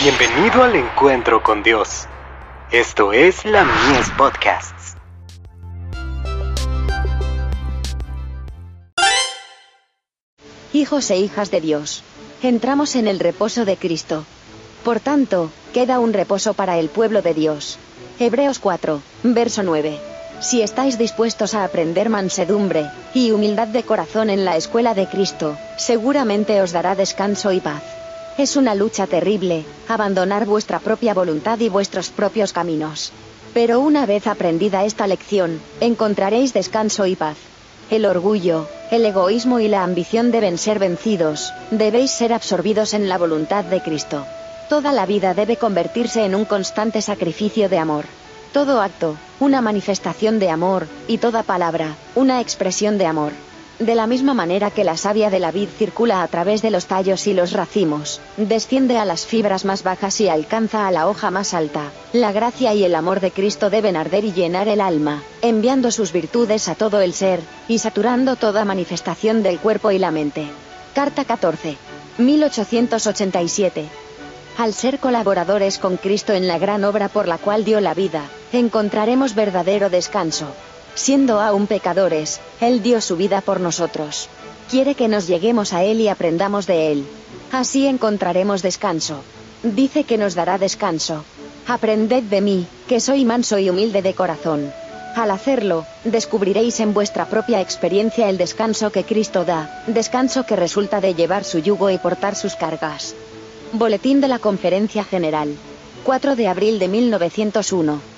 Bienvenido al encuentro con Dios. Esto es la Mies Podcasts. Hijos e hijas de Dios, entramos en el reposo de Cristo. Por tanto, queda un reposo para el pueblo de Dios. Hebreos 4, verso 9. Si estáis dispuestos a aprender mansedumbre y humildad de corazón en la escuela de Cristo, seguramente os dará descanso y paz. Es una lucha terrible, abandonar vuestra propia voluntad y vuestros propios caminos. Pero una vez aprendida esta lección, encontraréis descanso y paz. El orgullo, el egoísmo y la ambición deben ser vencidos, debéis ser absorbidos en la voluntad de Cristo. Toda la vida debe convertirse en un constante sacrificio de amor. Todo acto, una manifestación de amor, y toda palabra, una expresión de amor. De la misma manera que la savia de la vid circula a través de los tallos y los racimos, desciende a las fibras más bajas y alcanza a la hoja más alta, la gracia y el amor de Cristo deben arder y llenar el alma, enviando sus virtudes a todo el ser, y saturando toda manifestación del cuerpo y la mente. Carta 14. 1887. Al ser colaboradores con Cristo en la gran obra por la cual dio la vida, encontraremos verdadero descanso. Siendo aún pecadores, Él dio su vida por nosotros. Quiere que nos lleguemos a Él y aprendamos de Él. Así encontraremos descanso. Dice que nos dará descanso. Aprended de mí, que soy manso y humilde de corazón. Al hacerlo, descubriréis en vuestra propia experiencia el descanso que Cristo da, descanso que resulta de llevar su yugo y portar sus cargas. Boletín de la Conferencia General. 4 de abril de 1901.